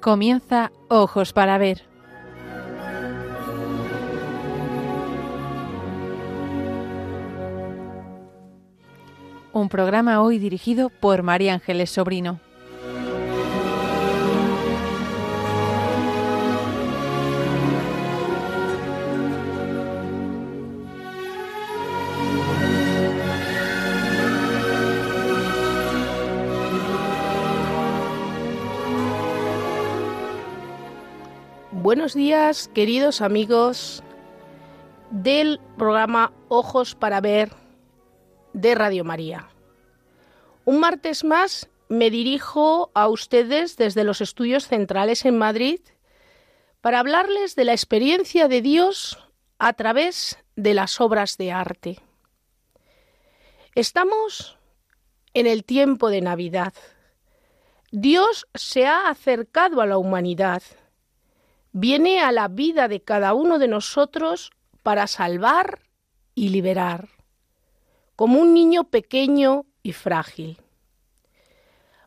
Comienza Ojos para Ver. Un programa hoy dirigido por María Ángeles Sobrino. Buenos días, queridos amigos del programa Ojos para Ver de Radio María. Un martes más me dirijo a ustedes desde los estudios centrales en Madrid para hablarles de la experiencia de Dios a través de las obras de arte. Estamos en el tiempo de Navidad. Dios se ha acercado a la humanidad viene a la vida de cada uno de nosotros para salvar y liberar, como un niño pequeño y frágil.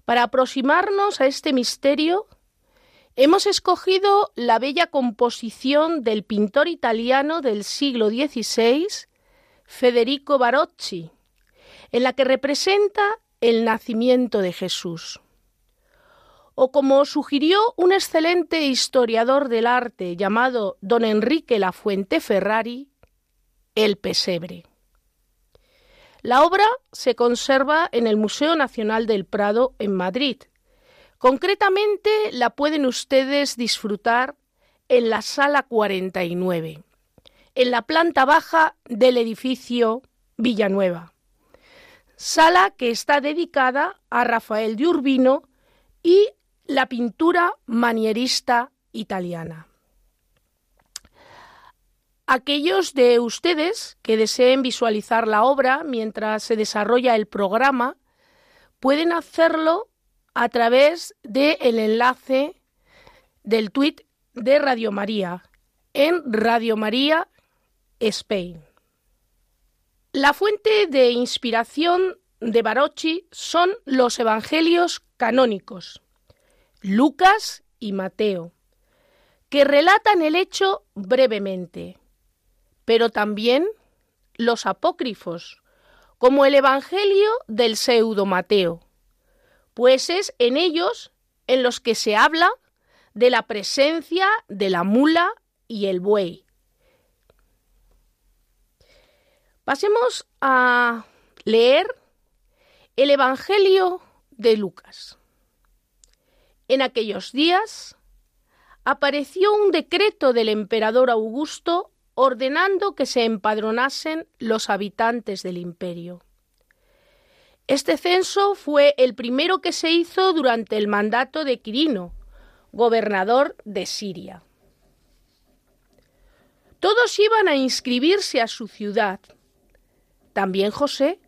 Para aproximarnos a este misterio, hemos escogido la bella composición del pintor italiano del siglo XVI, Federico Barocci, en la que representa el nacimiento de Jesús o como sugirió un excelente historiador del arte llamado don Enrique Lafuente Ferrari, el pesebre. La obra se conserva en el Museo Nacional del Prado en Madrid. Concretamente la pueden ustedes disfrutar en la sala 49, en la planta baja del edificio Villanueva. Sala que está dedicada a Rafael de Urbino y la pintura manierista italiana. Aquellos de ustedes que deseen visualizar la obra mientras se desarrolla el programa pueden hacerlo a través del enlace del tweet de Radio María en Radio María Spain. La fuente de inspiración de Barocci son los evangelios canónicos, Lucas y Mateo, que relatan el hecho brevemente, pero también los apócrifos, como el Evangelio del pseudo Mateo, pues es en ellos en los que se habla de la presencia de la mula y el buey. Pasemos a leer el Evangelio de Lucas. En aquellos días apareció un decreto del emperador Augusto ordenando que se empadronasen los habitantes del imperio. Este censo fue el primero que se hizo durante el mandato de Quirino, gobernador de Siria. Todos iban a inscribirse a su ciudad, también José,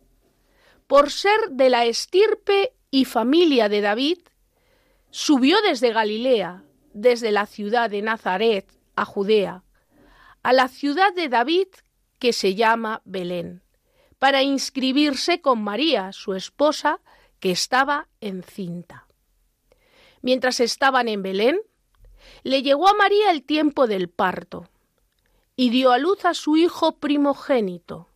por ser de la estirpe y familia de David, subió desde Galilea, desde la ciudad de Nazaret a Judea, a la ciudad de David que se llama Belén, para inscribirse con María, su esposa, que estaba encinta. Mientras estaban en Belén, le llegó a María el tiempo del parto, y dio a luz a su hijo primogénito,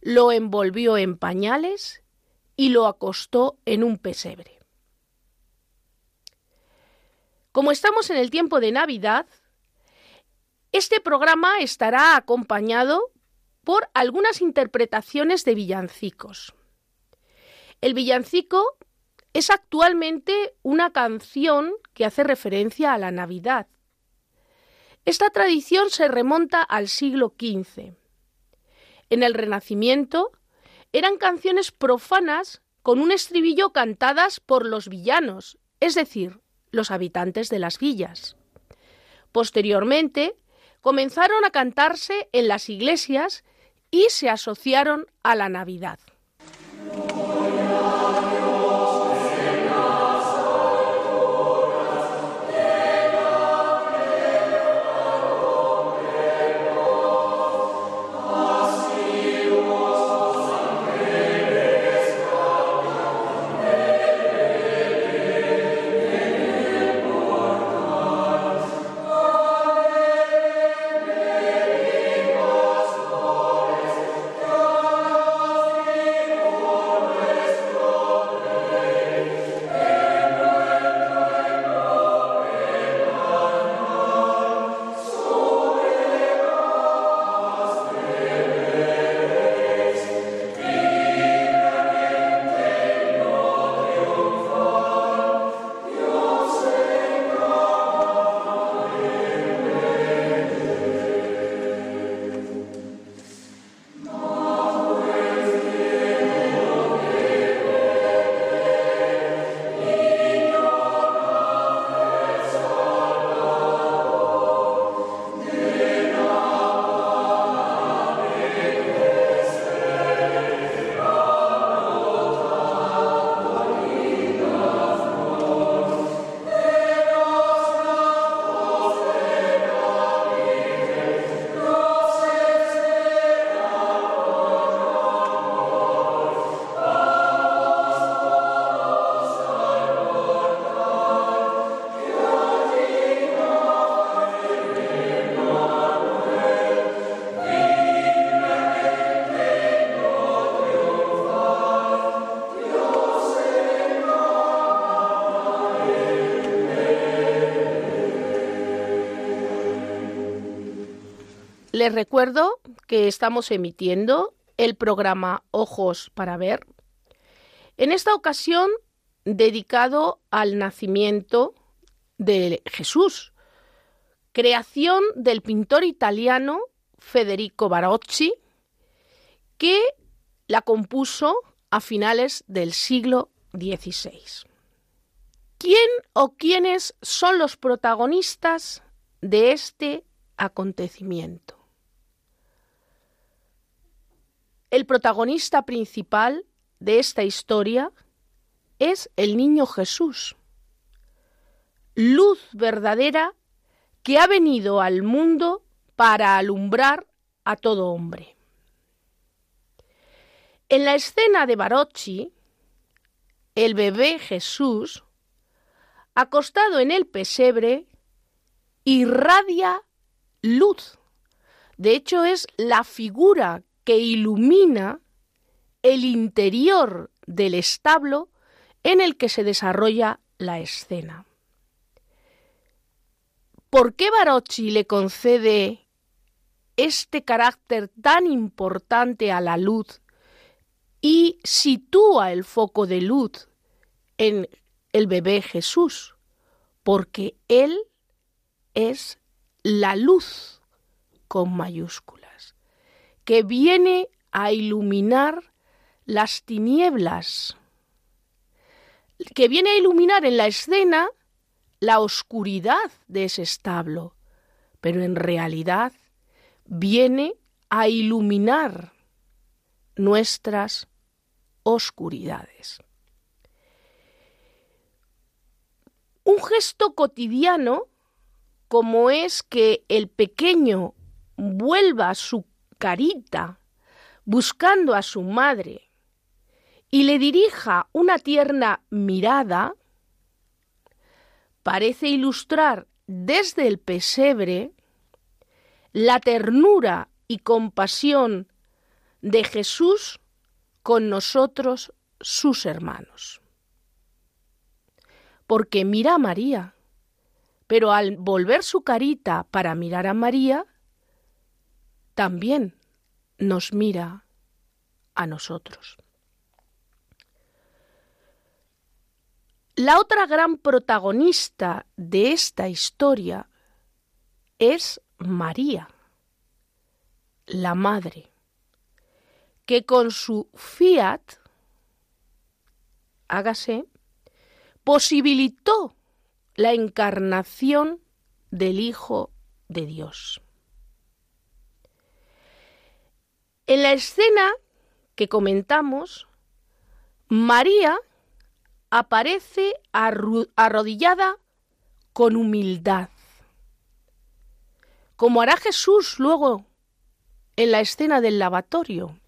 lo envolvió en pañales y lo acostó en un pesebre. Como estamos en el tiempo de Navidad, este programa estará acompañado por algunas interpretaciones de villancicos. El villancico es actualmente una canción que hace referencia a la Navidad. Esta tradición se remonta al siglo XV. En el Renacimiento eran canciones profanas con un estribillo cantadas por los villanos, es decir, los habitantes de las villas. Posteriormente, comenzaron a cantarse en las iglesias y se asociaron a la Navidad. Les recuerdo que estamos emitiendo el programa Ojos para Ver. En esta ocasión dedicado al nacimiento de Jesús, creación del pintor italiano Federico Barocci, que la compuso a finales del siglo XVI. ¿Quién o quiénes son los protagonistas de este acontecimiento? El protagonista principal de esta historia es el niño Jesús, luz verdadera que ha venido al mundo para alumbrar a todo hombre. En la escena de Barocci, el bebé Jesús, acostado en el pesebre, irradia luz. De hecho, es la figura que ilumina el interior del establo en el que se desarrolla la escena. ¿Por qué Barocci le concede este carácter tan importante a la luz y sitúa el foco de luz en el bebé Jesús? Porque Él es la luz con mayúsculas, que viene a iluminar las tinieblas, que viene a iluminar en la escena la oscuridad de ese establo, pero en realidad viene a iluminar nuestras oscuridades. Un gesto cotidiano como es que el pequeño vuelva su carita buscando a su madre y le dirija una tierna mirada, parece ilustrar desde el pesebre la ternura y compasión de Jesús con nosotros, sus hermanos. Porque mira a María, pero al volver su carita para mirar a María, también nos mira a nosotros. La otra gran protagonista de esta historia es María, la Madre, que con su fiat, hágase, posibilitó la encarnación del Hijo de Dios. En la escena que comentamos, María aparece arrodillada con humildad, como hará Jesús luego en la escena del lavatorio,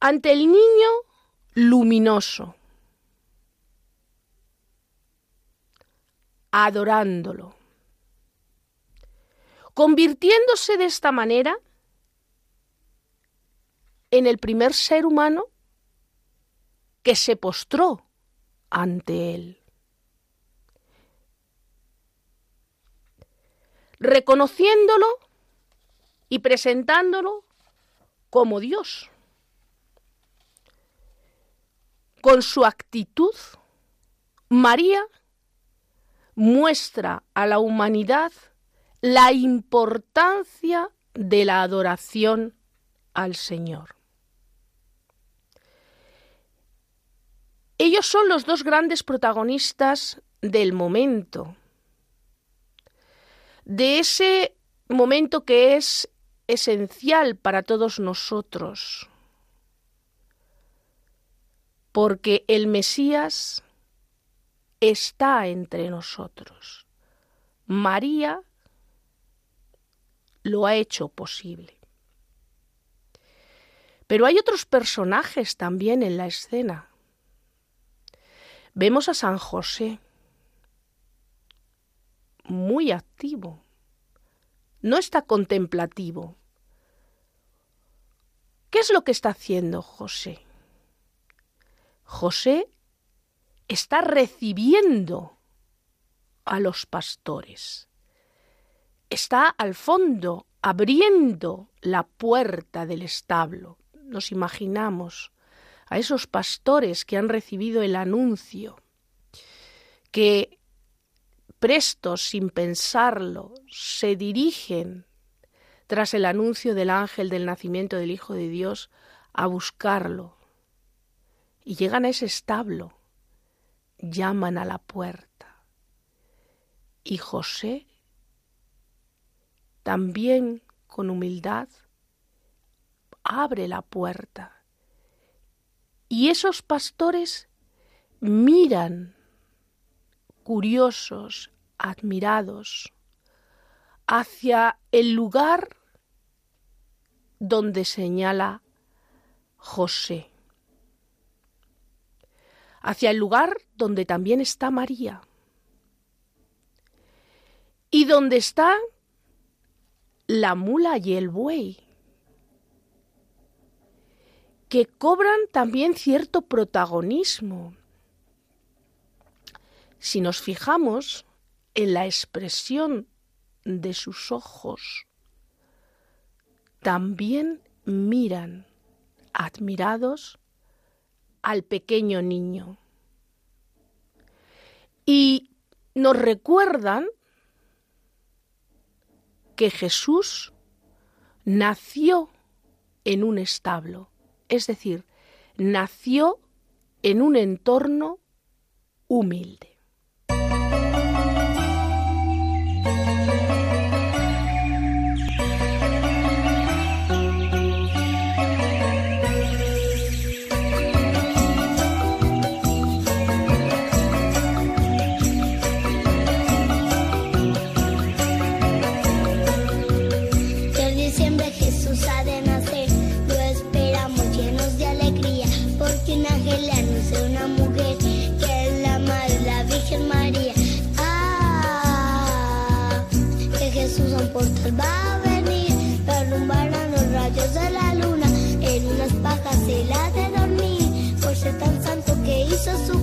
ante el niño luminoso, adorándolo, convirtiéndose de esta manera en el primer ser humano que se postró ante él. Reconociéndolo y presentándolo como Dios. Con su actitud, María muestra a la humanidad la importancia de la adoración al Señor. Ellos son los dos grandes protagonistas del momento, de ese momento que es esencial para todos nosotros, porque el Mesías está entre nosotros. María lo ha hecho posible. Pero hay otros personajes también en la escena. Vemos a San José muy activo, no está contemplativo. ¿Qué es lo que está haciendo José? José está recibiendo a los pastores. Está al fondo abriendo la puerta del establo. Nos imaginamos a esos pastores que han recibido el anuncio, que prestos, sin pensarlo, se dirigen tras el anuncio del ángel del nacimiento del Hijo de Dios a buscarlo. Y llegan a ese establo, llaman a la puerta. Y José, también con humildad, abre la puerta. Y esos pastores miran curiosos, admirados, hacia el lugar donde señala José, hacia el lugar donde también está María. Y donde está la mula y el buey, que cobran también cierto protagonismo. Si nos fijamos en la expresión de sus ojos, también miran admirados al pequeño niño. Y nos recuerdan que Jesús nació en un establo, es decir, nació en un entorno humilde. Va a venir, derrumbarán los rayos de la luna, en unas pajas se la de dormir, por ser tan santo que hizo su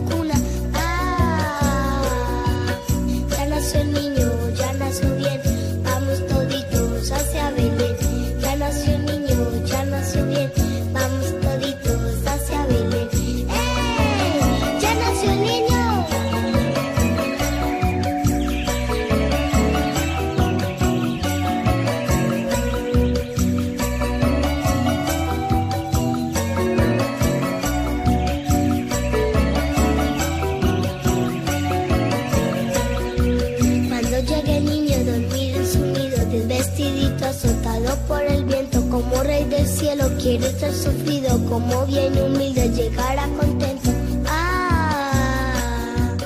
cielo, quiere ser sufrido, como bien humilde, llegará contento. Ah,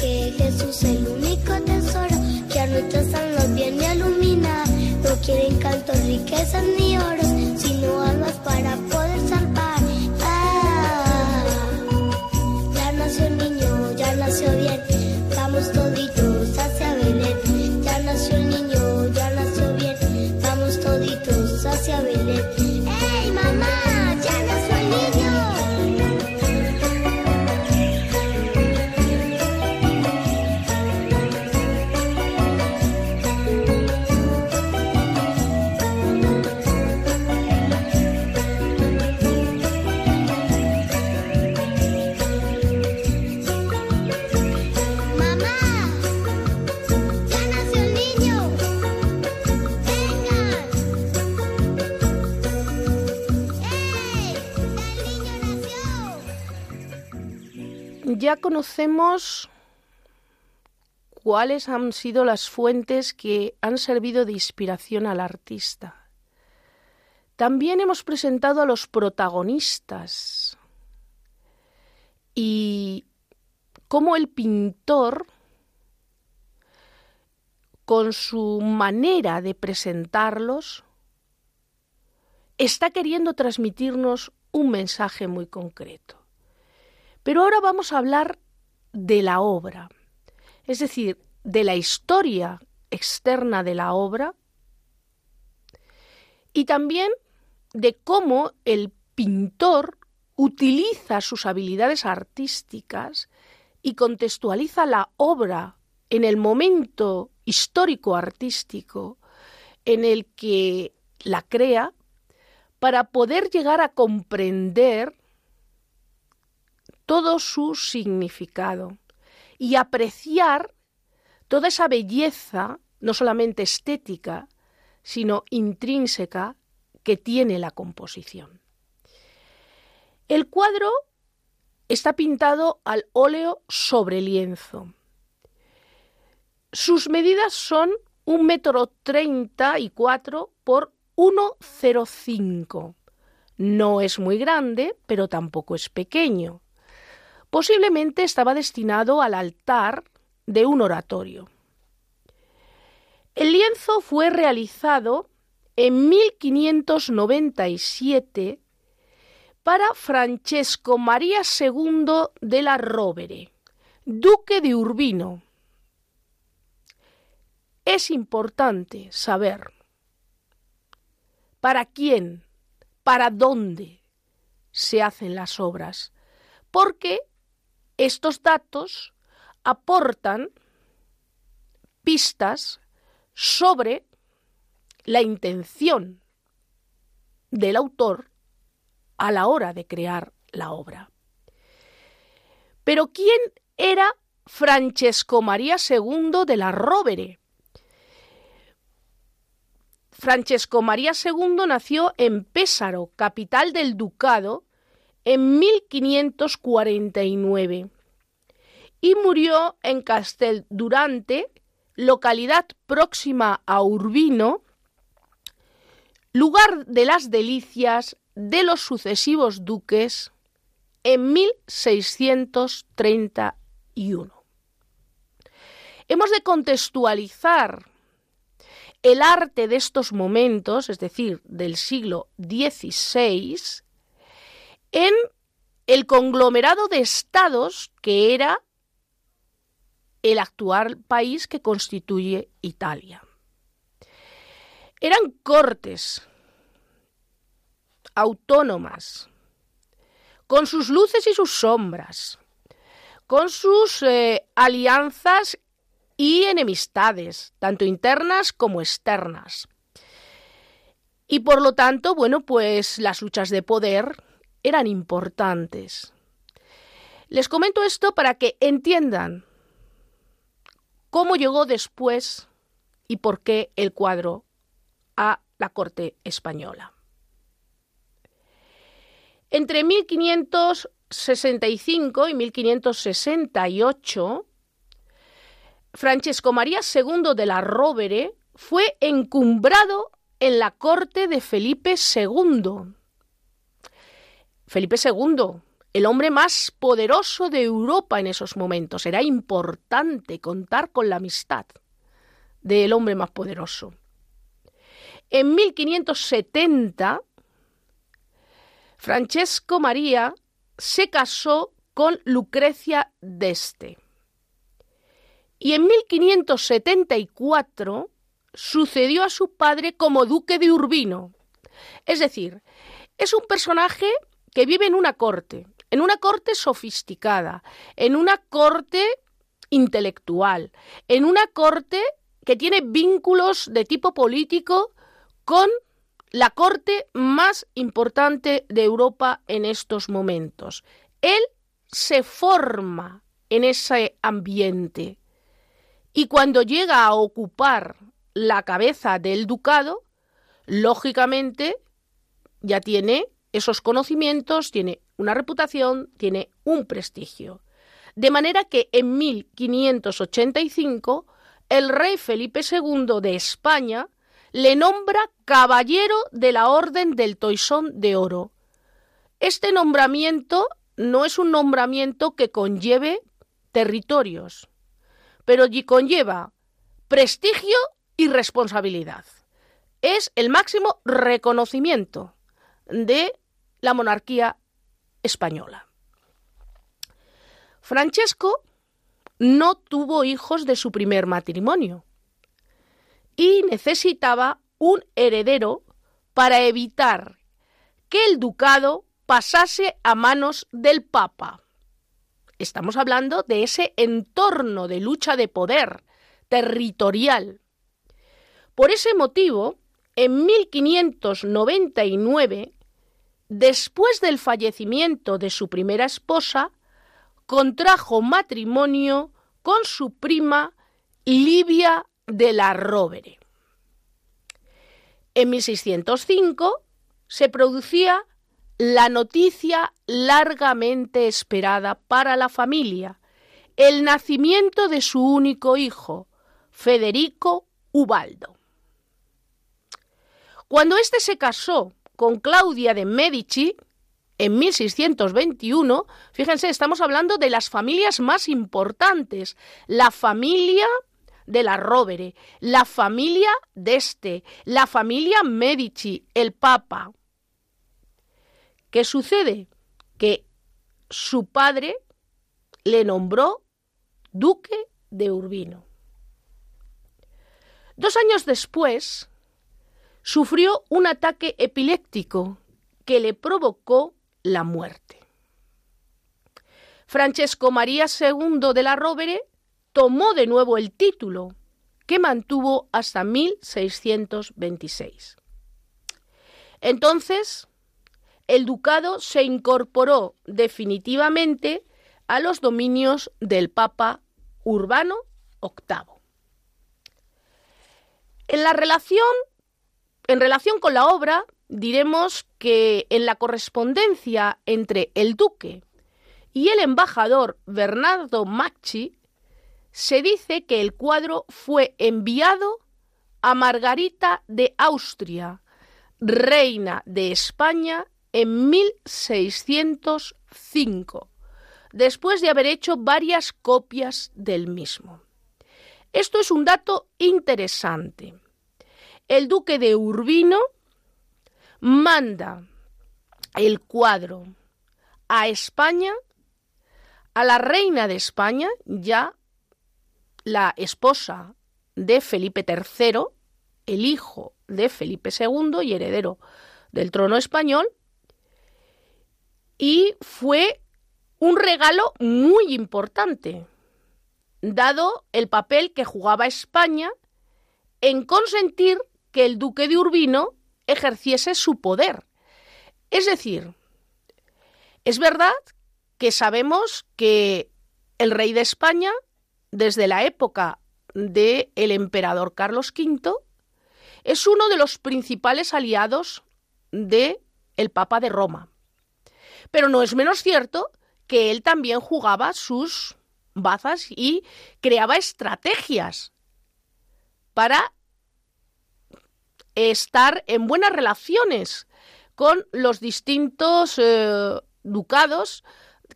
que Jesús el único tesoro, que a nuestras almas viene a iluminar. No quieren cantos, riquezas ni oros, sino almas para poder salvar. Ah, ya nació conocemos cuáles han sido las fuentes que han servido de inspiración al artista. También hemos presentado a los protagonistas y cómo el pintor, con su manera de presentarlos, está queriendo transmitirnos un mensaje muy concreto. Pero ahora vamos a hablar de la obra, es decir, de la historia externa de la obra y también de cómo el pintor utiliza sus habilidades artísticas y contextualiza la obra en el momento histórico artístico en el que la crea para poder llegar a comprender todo su significado y apreciar toda esa belleza, no solamente estética, sino intrínseca, que tiene la composición. El cuadro está pintado al óleo sobre lienzo. Sus medidas son un metro treinta y cuatro por 1,05. No es muy grande, pero tampoco es pequeño. Posiblemente estaba destinado al altar de un oratorio. El lienzo fue realizado en 1597 para Francesco María II de la Rovere, duque de Urbino. Es importante saber para quién, para dónde se hacen las obras, porque estos datos aportan pistas sobre la intención del autor a la hora de crear la obra. Pero ¿quién era Francesco María II de la Rovere? Francesco María II nació en Pésaro, capital del ducado, en 1549 y murió en Castel Durante, localidad próxima a Urbino, lugar de las delicias de los sucesivos duques, en 1631. Hemos de contextualizar el arte de estos momentos, es decir, del siglo XVI, en el conglomerado de estados que era el actual país que constituye Italia. Eran cortes autónomas, con sus luces y sus sombras, con sus eh, alianzas y enemistades, tanto internas como externas. Y por lo tanto, bueno, pues las luchas de poder eran importantes. Les comento esto para que entiendan cómo llegó después y por qué el cuadro a la corte española. Entre 1565 y 1568, Francesco María II de la Rovere fue encumbrado en la corte de Felipe II. Felipe II, el hombre más poderoso de Europa en esos momentos. Era importante contar con la amistad del hombre más poderoso. En 1570, Francesco María se casó con Lucrecia d'Este y en 1574 sucedió a su padre como duque de Urbino. Es decir, es un personaje que vive en una corte, en una corte sofisticada, en una corte intelectual, en una corte que tiene vínculos de tipo político con la corte más importante de Europa en estos momentos. Él se forma en ese ambiente y cuando llega a ocupar la cabeza del ducado, lógicamente ya tiene esos conocimientos, tiene una reputación, tiene un prestigio. De manera que en 1585 el rey Felipe II de España le nombra caballero de la Orden del Toisón de Oro. Este nombramiento no es un nombramiento que conlleve territorios, pero conlleva prestigio y responsabilidad. Es el máximo reconocimiento de la monarquía española. Francesco no tuvo hijos de su primer matrimonio y necesitaba un heredero para evitar que el ducado pasase a manos del Papa. Estamos hablando de ese entorno de lucha de poder territorial. Por ese motivo, en 1599, después del fallecimiento de su primera esposa, contrajo matrimonio con su prima Livia de la Rovere. En 1605 se producía la noticia largamente esperada para la familia, el nacimiento de su único hijo, Federico Ubaldo. Cuando éste se casó con Claudia de Medici, en 1621, fíjense, estamos hablando de las familias más importantes, la familia de la Rovere, la familia d'Este, la familia Medici, el Papa. ¿Qué sucede? Que su padre le nombró duque de Urbino. Dos años después, sufrió un ataque epiléptico que le provocó la muerte. Francesco María II de la Rovere tomó de nuevo el título, que mantuvo hasta 1626. Entonces, el ducado se incorporó definitivamente a los dominios del Papa Urbano VIII. En la relación, en relación con la obra, diremos que en la correspondencia entre el duque y el embajador Bernardo Macchi se dice que el cuadro fue enviado a Margarita de Austria, reina de España, en 1605, después de haber hecho varias copias del mismo. Esto es un dato interesante. El duque de Urbino manda el cuadro a España, a la reina de España, ya la esposa de Felipe III, el hijo de Felipe II y heredero del trono español, y fue un regalo muy importante, dado el papel que jugaba España en consentir que el duque de Urbino ejerciese su poder. Es decir, es verdad que sabemos que el rey de España desde la época del el emperador Carlos V, es uno de los principales aliados de el Papa de Roma. Pero no es menos cierto que él también jugaba sus bazas y creaba estrategias para estar en buenas relaciones con los distintos eh, ducados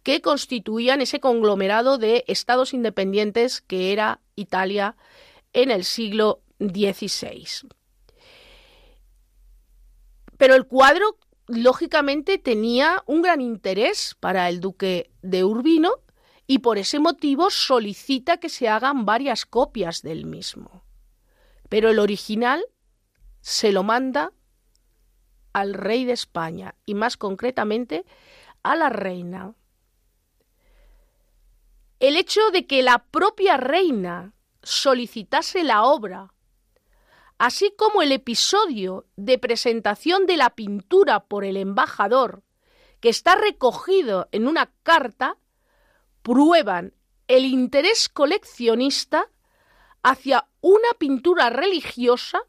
que constituían ese conglomerado de estados independientes que era Italia en el siglo XVI. Pero el cuadro, lógicamente, tenía un gran interés para el duque de Urbino y por ese motivo solicita que se hagan varias copias del mismo. Pero el original se lo manda al rey de España y más concretamente a la reina. El hecho de que la propia reina solicitase la obra, así como el episodio de presentación de la pintura por el embajador, que está recogido en una carta, prueban el interés coleccionista hacia una pintura religiosa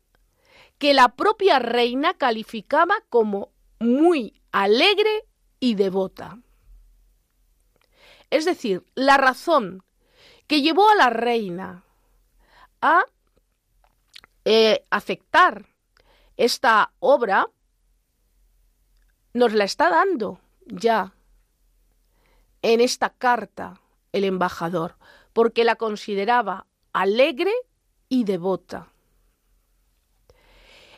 que la propia reina calificaba como muy alegre y devota. Es decir, la razón que llevó a la reina a eh, afectar esta obra nos la está dando ya en esta carta el embajador, porque la consideraba alegre y devota.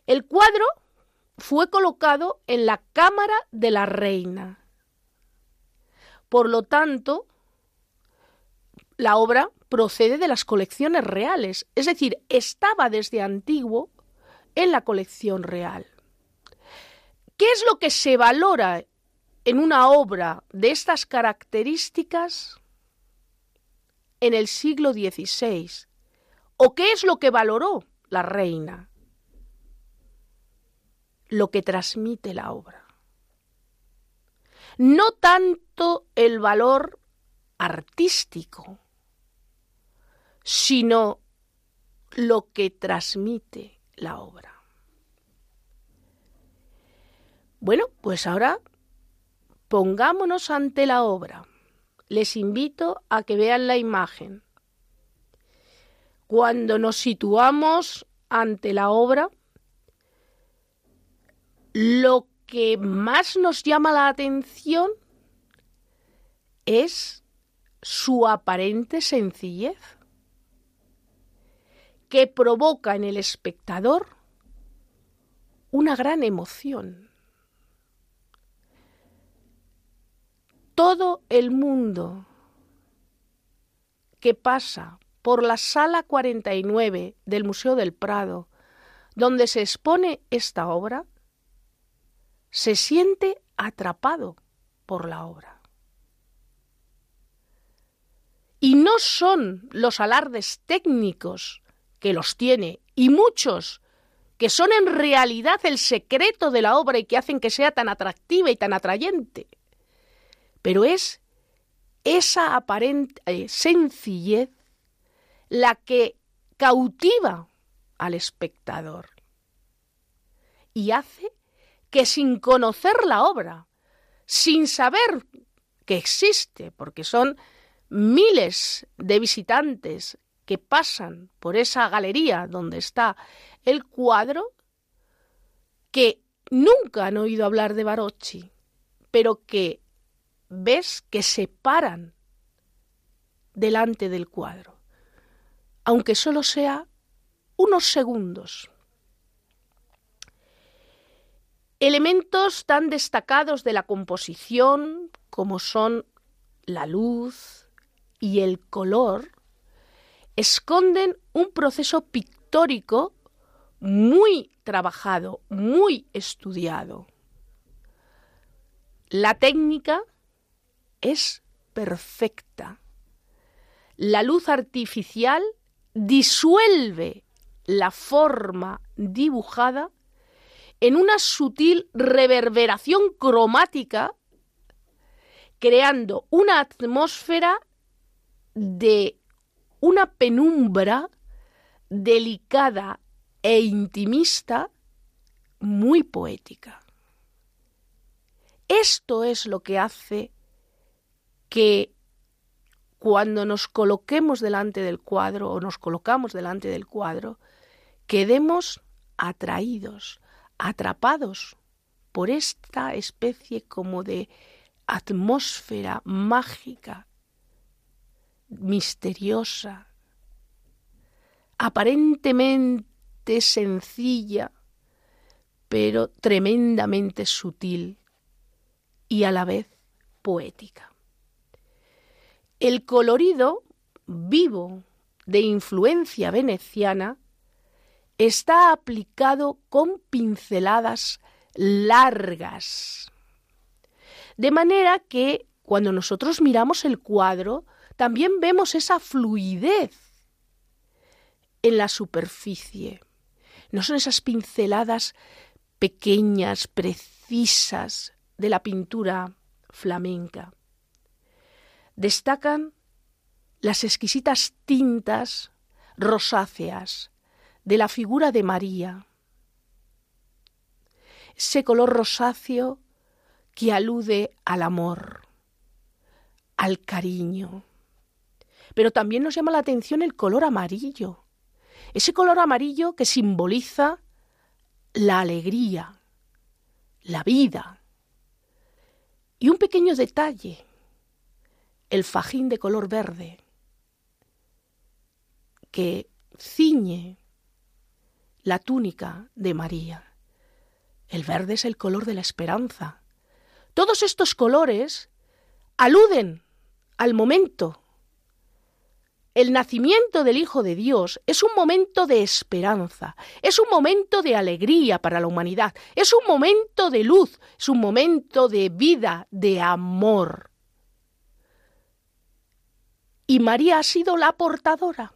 El cuadro fue colocado en la cámara de la reina por lo tanto, la obra procede de las colecciones reales, es decir, estaba desde antiguo en la colección real. ¿Qué es lo que se valora en una obra de estas características en el siglo XVI? ¿O qué es lo que valoró la reina? Lo que transmite la obra. No tanto el valor artístico, sino lo que transmite la obra. Bueno, pues ahora pongámonos ante la obra. Les invito a que vean la imagen. Cuando nos situamos ante la obra, lo que más nos llama la atención es su aparente sencillez, que provoca en el espectador una gran emoción. Todo el mundo que pasa por la sala 49 del Museo del Prado, donde se expone esta obra, se siente atrapado por la obra. Y no son los alardes técnicos que los tiene, y muchos que son en realidad el secreto de la obra y que hacen que sea tan atractiva y tan atrayente. Pero es esa aparente eh, sencillez la que cautiva al espectador y hace que sin conocer la obra, sin saber que existe, porque son miles de visitantes que pasan por esa galería donde está el cuadro, que nunca han oído hablar de Barocci, pero que ves que se paran delante del cuadro, aunque solo sea unos segundos. Elementos tan destacados de la composición como son la luz y el color esconden un proceso pictórico muy trabajado, muy estudiado. La técnica es perfecta. La luz artificial disuelve la forma dibujada en una sutil reverberación cromática, creando una atmósfera de una penumbra delicada e intimista muy poética. Esto es lo que hace que cuando nos coloquemos delante del cuadro o nos colocamos delante del cuadro, quedemos atraídos, atrapados por esta especie como de atmósfera mágica, misteriosa, aparentemente sencilla, pero tremendamente sutil y a la vez poética. El colorido vivo de influencia veneciana está aplicado con pinceladas largas. De manera que cuando nosotros miramos el cuadro, también vemos esa fluidez en la superficie. No son esas pinceladas pequeñas, precisas de la pintura flamenca. Destacan las exquisitas tintas rosáceas de la figura de María, ese color rosáceo que alude al amor, al cariño. Pero también nos llama la atención el color amarillo, ese color amarillo que simboliza la alegría, la vida. Y un pequeño detalle, el fajín de color verde, que ciñe la túnica de María. El verde es el color de la esperanza. Todos estos colores aluden al momento. El nacimiento del Hijo de Dios es un momento de esperanza, es un momento de alegría para la humanidad, es un momento de luz, es un momento de vida, de amor. Y María ha sido la portadora.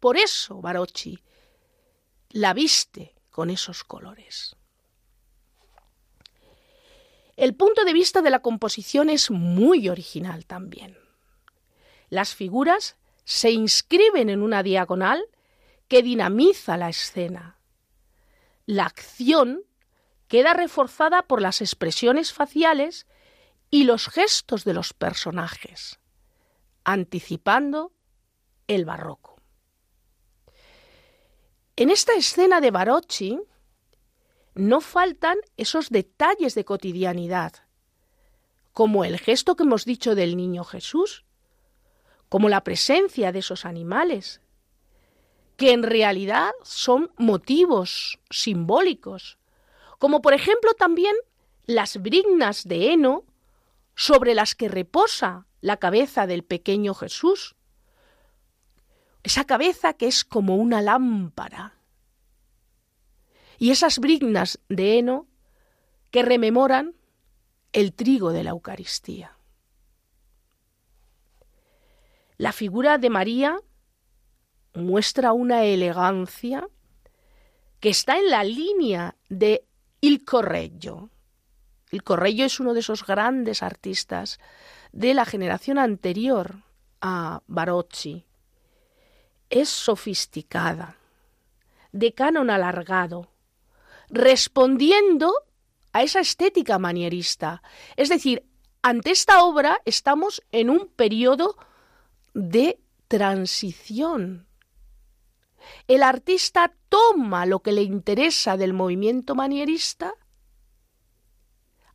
Por eso, Barocci, la viste con esos colores. El punto de vista de la composición es muy original también. Las figuras se inscriben en una diagonal que dinamiza la escena. La acción queda reforzada por las expresiones faciales y los gestos de los personajes, anticipando el barroco. En esta escena de Barocci no faltan esos detalles de cotidianidad, como el gesto que hemos dicho del niño Jesús, como la presencia de esos animales, que en realidad son motivos simbólicos, como por ejemplo también las brignas de heno sobre las que reposa la cabeza del pequeño Jesús, esa cabeza que es como una lámpara, y esas brignas de heno que rememoran el trigo de la Eucaristía. La figura de María muestra una elegancia que está en la línea de Il Correggio. Il Correggio es uno de esos grandes artistas de la generación anterior a Barocci. Es sofisticada, de canon alargado, respondiendo a esa estética manierista. Es decir, ante esta obra estamos en un periodo de transición el artista toma lo que le interesa del movimiento manierista,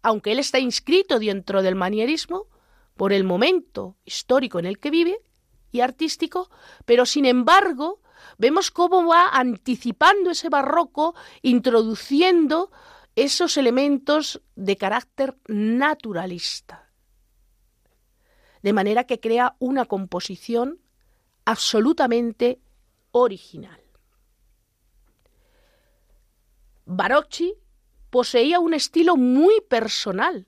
aunque él está inscrito dentro del manierismo, por el momento histórico en el que vive y artístico, pero sin embargo vemos cómo va anticipando ese barroco, introduciendo esos elementos de carácter naturalista. De manera que crea una composición absolutamente original. Barocci poseía un estilo muy personal,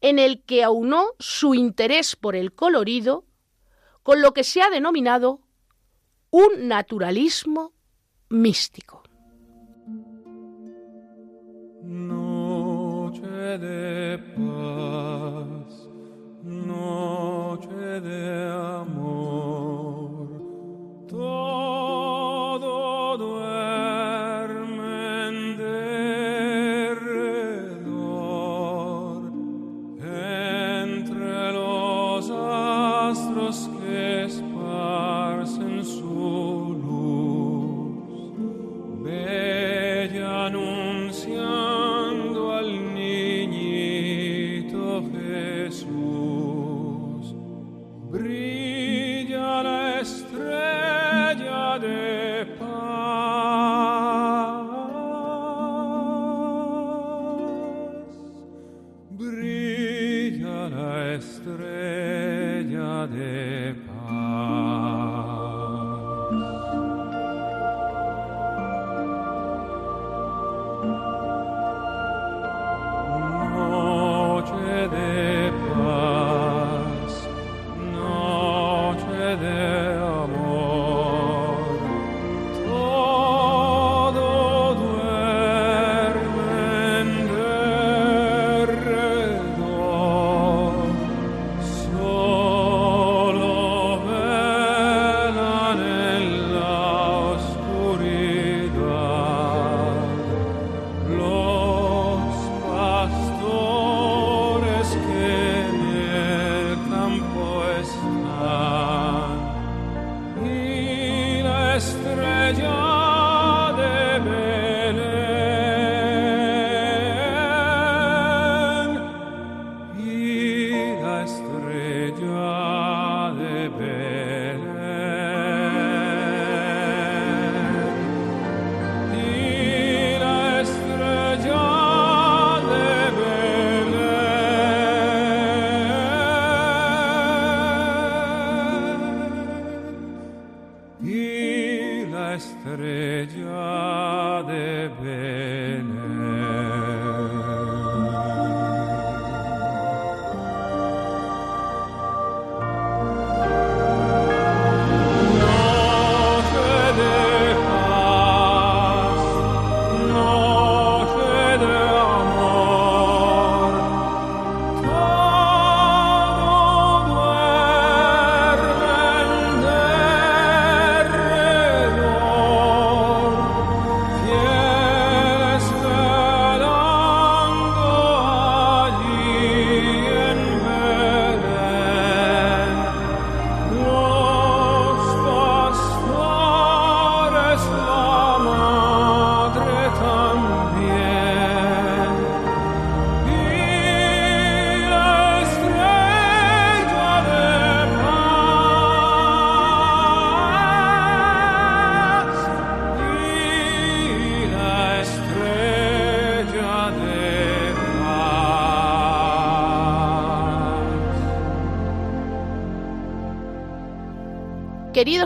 en el que aunó su interés por el colorido con lo que se ha denominado un naturalismo místico. De paz.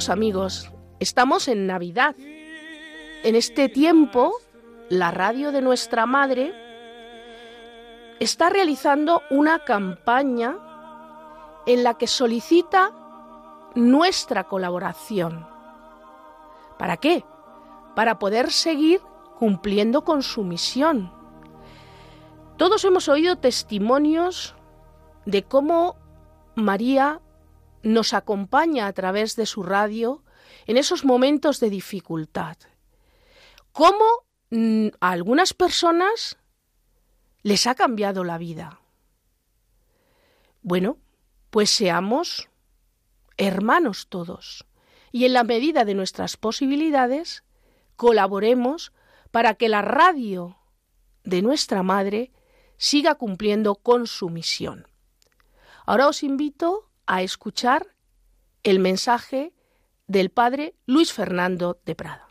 Amigos, estamos en Navidad. En este tiempo, la radio de nuestra madre está realizando una campaña en la que solicita nuestra colaboración. ¿Para qué? Para poder seguir cumpliendo con su misión. Todos hemos oído testimonios de cómo María nos acompaña a través de su radio en esos momentos de dificultad. Cómo mm, a algunas personas les ha cambiado la vida. Bueno, pues seamos hermanos todos y en la medida de nuestras posibilidades colaboremos para que la radio de nuestra madre siga cumpliendo con su misión. Ahora os invito a escuchar el mensaje del padre Luis Fernando de Prada.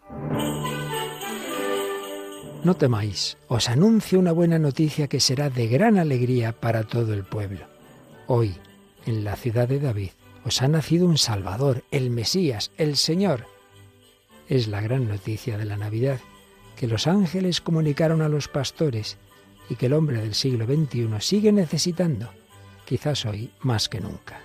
No temáis, os anuncio una buena noticia que será de gran alegría para todo el pueblo. Hoy, en la ciudad de David, os ha nacido un Salvador, el Mesías, el Señor. Es la gran noticia de la Navidad, que los ángeles comunicaron a los pastores y que el hombre del siglo XXI sigue necesitando, quizás hoy más que nunca.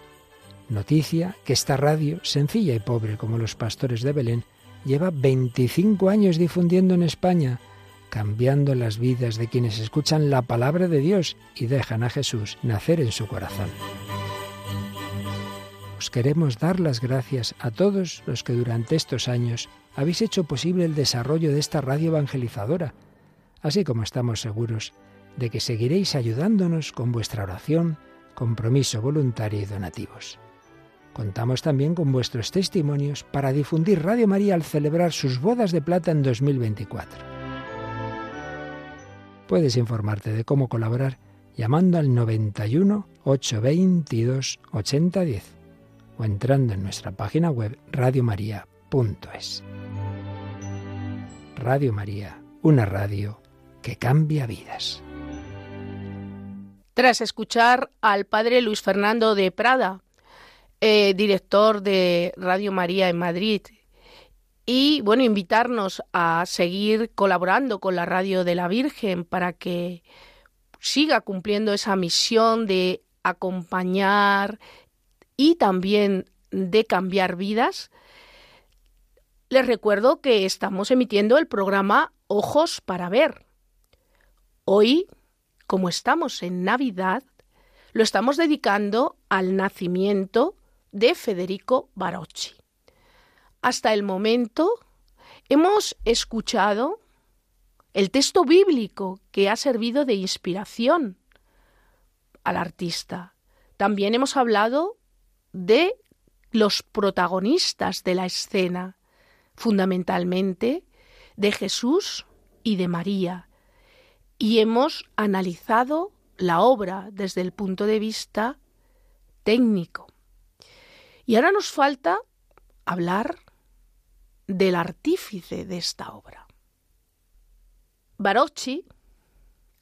Noticia que esta radio, sencilla y pobre como los pastores de Belén, lleva 25 años difundiendo en España, cambiando las vidas de quienes escuchan la palabra de Dios y dejan a Jesús nacer en su corazón. Os queremos dar las gracias a todos los que durante estos años habéis hecho posible el desarrollo de esta radio evangelizadora, así como estamos seguros de que seguiréis ayudándonos con vuestra oración, compromiso voluntario y donativos. Contamos también con vuestros testimonios para difundir Radio María al celebrar sus bodas de plata en 2024. Puedes informarte de cómo colaborar llamando al 91 822 8010 o entrando en nuestra página web radiomaria.es. Radio María, una radio que cambia vidas. Tras escuchar al padre Luis Fernando de Prada, eh, director de Radio María en Madrid, y bueno, invitarnos a seguir colaborando con la Radio de la Virgen para que siga cumpliendo esa misión de acompañar y también de cambiar vidas. Les recuerdo que estamos emitiendo el programa Ojos para Ver. Hoy, como estamos en Navidad, lo estamos dedicando al nacimiento de Federico Barocci. Hasta el momento hemos escuchado el texto bíblico que ha servido de inspiración al artista. También hemos hablado de los protagonistas de la escena, fundamentalmente de Jesús y de María, y hemos analizado la obra desde el punto de vista técnico. Y ahora nos falta hablar del artífice de esta obra. Barocci,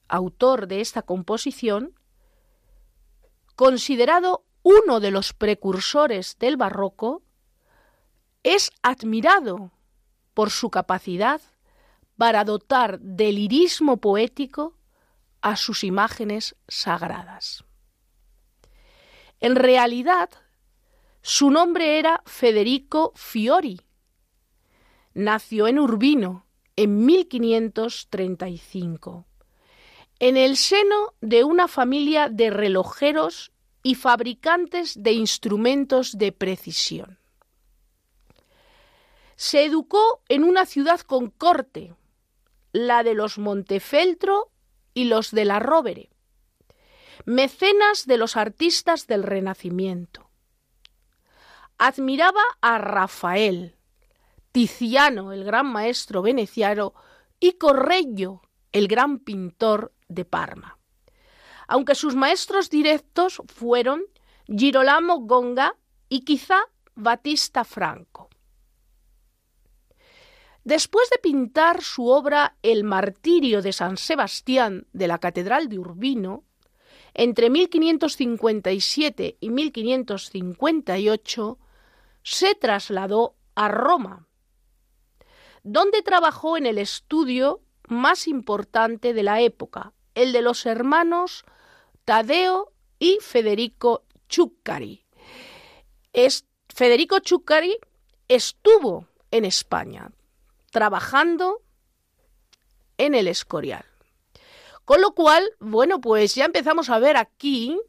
autor de esta composición, considerado uno de los precursores del barroco, es admirado por su capacidad para dotar de lirismo poético a sus imágenes sagradas. En realidad, su nombre era Federico Fiori. Nació en Urbino en 1535, en el seno de una familia de relojeros y fabricantes de instrumentos de precisión. Se educó en una ciudad con corte, la de los Montefeltro y los de la Rovere, mecenas de los artistas del Renacimiento. Admiraba a Rafael, Tiziano, el gran maestro veneciano, y Correggio, el gran pintor de Parma. Aunque sus maestros directos fueron Girolamo Gonga y quizá Batista Franco. Después de pintar su obra El martirio de San Sebastián de la Catedral de Urbino, entre 1557 y 1558 se trasladó a Roma, donde trabajó en el estudio más importante de la época, el de los hermanos Tadeo y Federico Chuccari. Federico Chuccari estuvo en España trabajando en el Escorial. Con lo cual, bueno, pues ya empezamos a ver aquí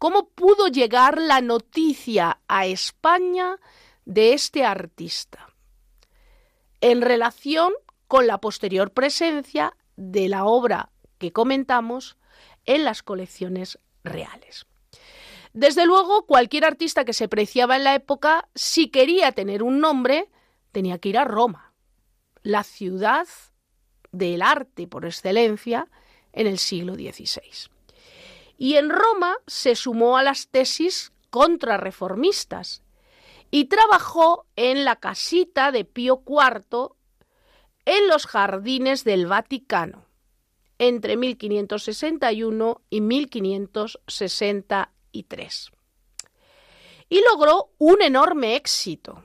cómo pudo llegar la noticia a España de este artista en relación con la posterior presencia de la obra que comentamos en las colecciones reales. Desde luego, cualquier artista que se preciaba en la época, si quería tener un nombre, tenía que ir a Roma, la ciudad del arte por excelencia en el siglo XVI. Y en Roma se sumó a las tesis contrarreformistas y trabajó en la casita de Pío IV en los jardines del Vaticano entre 1561 y 1563. Y logró un enorme éxito.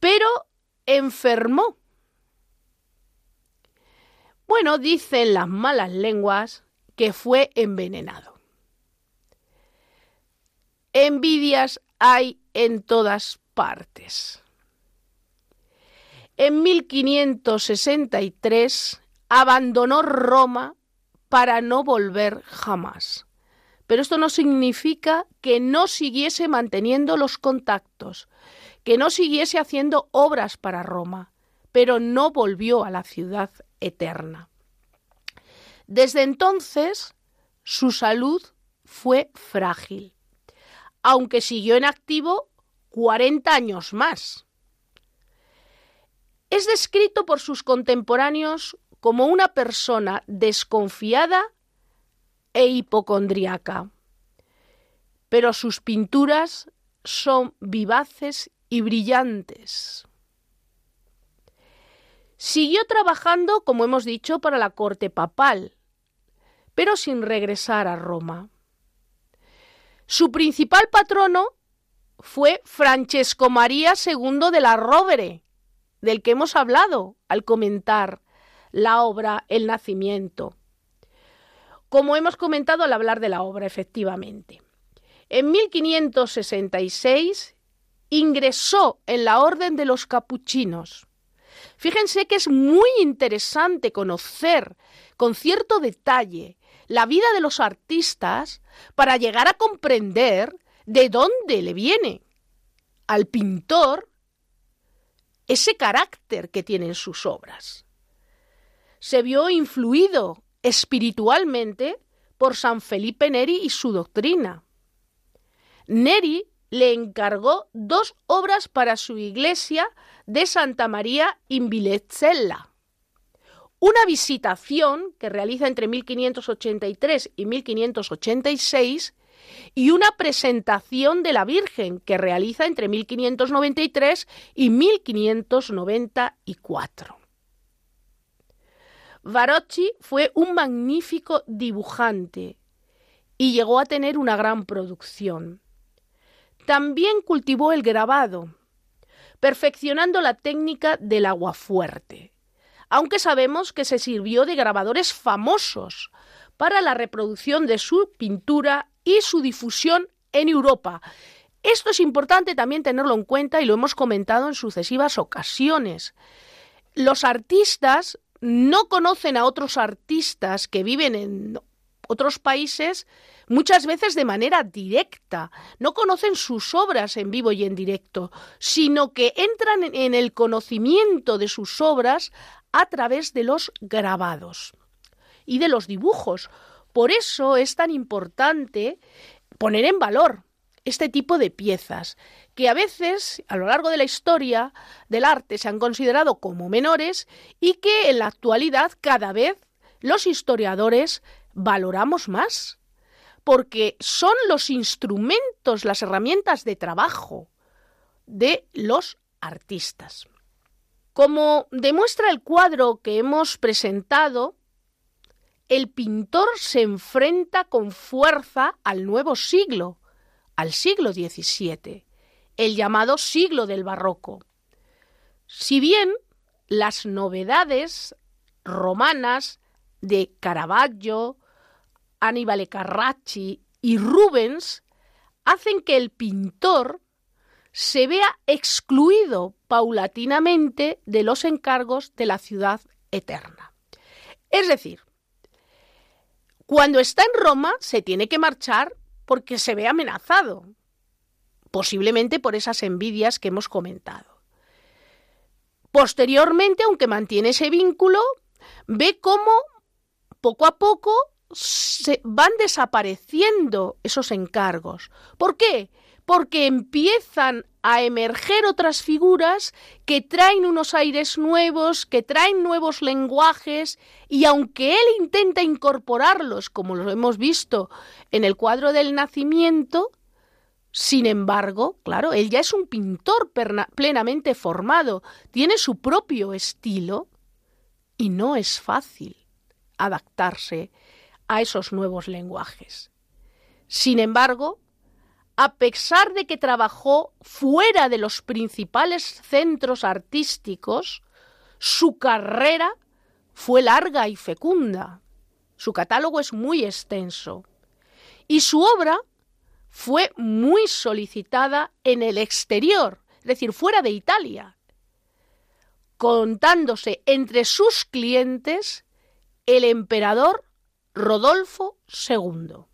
Pero enfermó. Bueno, dicen las malas lenguas que fue envenenado. Envidias hay en todas partes. En 1563 abandonó Roma para no volver jamás. Pero esto no significa que no siguiese manteniendo los contactos, que no siguiese haciendo obras para Roma, pero no volvió a la ciudad eterna. Desde entonces, su salud fue frágil, aunque siguió en activo 40 años más. Es descrito por sus contemporáneos como una persona desconfiada e hipocondriaca. Pero sus pinturas son vivaces y brillantes. Siguió trabajando, como hemos dicho, para la corte papal, pero sin regresar a Roma. Su principal patrono fue Francesco María II de la Rovere, del que hemos hablado al comentar la obra El nacimiento. Como hemos comentado al hablar de la obra, efectivamente. En 1566 ingresó en la Orden de los Capuchinos. Fíjense que es muy interesante conocer con cierto detalle la vida de los artistas para llegar a comprender de dónde le viene al pintor ese carácter que tienen sus obras se vio influido espiritualmente por San Felipe Neri y su doctrina. Neri le encargó dos obras para su iglesia de Santa María in Vilezzella. Una visitación que realiza entre 1583 y 1586 y una presentación de la Virgen que realiza entre 1593 y 1594. Barocci fue un magnífico dibujante y llegó a tener una gran producción. También cultivó el grabado, perfeccionando la técnica del aguafuerte, aunque sabemos que se sirvió de grabadores famosos para la reproducción de su pintura y su difusión en Europa. Esto es importante también tenerlo en cuenta y lo hemos comentado en sucesivas ocasiones. Los artistas no conocen a otros artistas que viven en otros países muchas veces de manera directa, no conocen sus obras en vivo y en directo, sino que entran en el conocimiento de sus obras a través de los grabados y de los dibujos. Por eso es tan importante poner en valor este tipo de piezas, que a veces, a lo largo de la historia del arte, se han considerado como menores y que en la actualidad cada vez los historiadores valoramos más, porque son los instrumentos, las herramientas de trabajo de los artistas. Como demuestra el cuadro que hemos presentado, el pintor se enfrenta con fuerza al nuevo siglo, al siglo XVII, el llamado siglo del barroco. Si bien las novedades romanas de Caravaggio, Aníbal Carracci y Rubens hacen que el pintor se vea excluido paulatinamente de los encargos de la ciudad eterna. Es decir, cuando está en Roma se tiene que marchar porque se ve amenazado, posiblemente por esas envidias que hemos comentado. Posteriormente, aunque mantiene ese vínculo, ve cómo poco a poco se van desapareciendo esos encargos. ¿Por qué? Porque empiezan a emerger otras figuras que traen unos aires nuevos, que traen nuevos lenguajes, y aunque él intenta incorporarlos, como lo hemos visto en el cuadro del nacimiento, sin embargo, claro, él ya es un pintor plenamente formado, tiene su propio estilo, y no es fácil adaptarse a esos nuevos lenguajes. Sin embargo, a pesar de que trabajó fuera de los principales centros artísticos, su carrera fue larga y fecunda. Su catálogo es muy extenso. Y su obra fue muy solicitada en el exterior, es decir, fuera de Italia, contándose entre sus clientes el emperador Rodolfo II.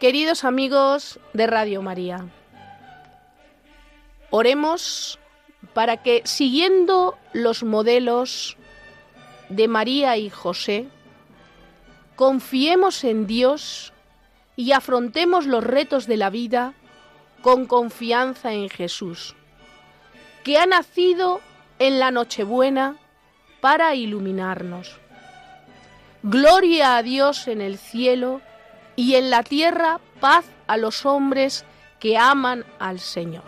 Queridos amigos de Radio María, oremos para que, siguiendo los modelos de María y José, confiemos en Dios y afrontemos los retos de la vida con confianza en Jesús, que ha nacido en la Nochebuena para iluminarnos. Gloria a Dios en el cielo y en la tierra paz a los hombres que aman al Señor.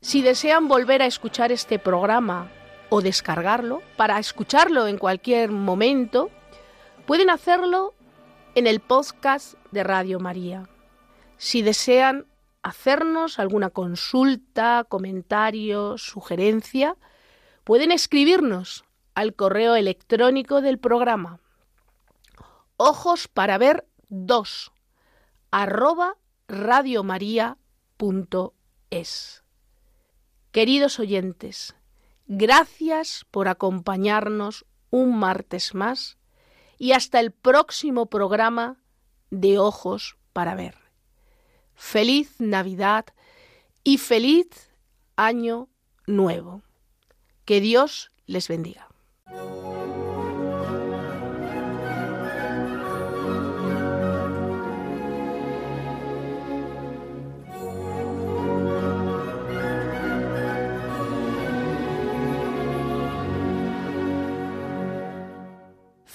Si desean volver a escuchar este programa o descargarlo, para escucharlo en cualquier momento, pueden hacerlo en el podcast de Radio María. Si desean hacernos alguna consulta, comentario, sugerencia, pueden escribirnos al correo electrónico del programa ojos para ver dos arroba radiomaria.es. Queridos oyentes, gracias por acompañarnos un martes más y hasta el próximo programa de Ojos para Ver. Feliz Navidad y feliz Año Nuevo. Que Dios les bendiga.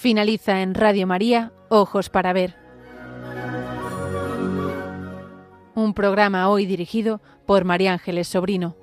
Finaliza en Radio María, Ojos para Ver. Un programa hoy dirigido por María Ángeles Sobrino.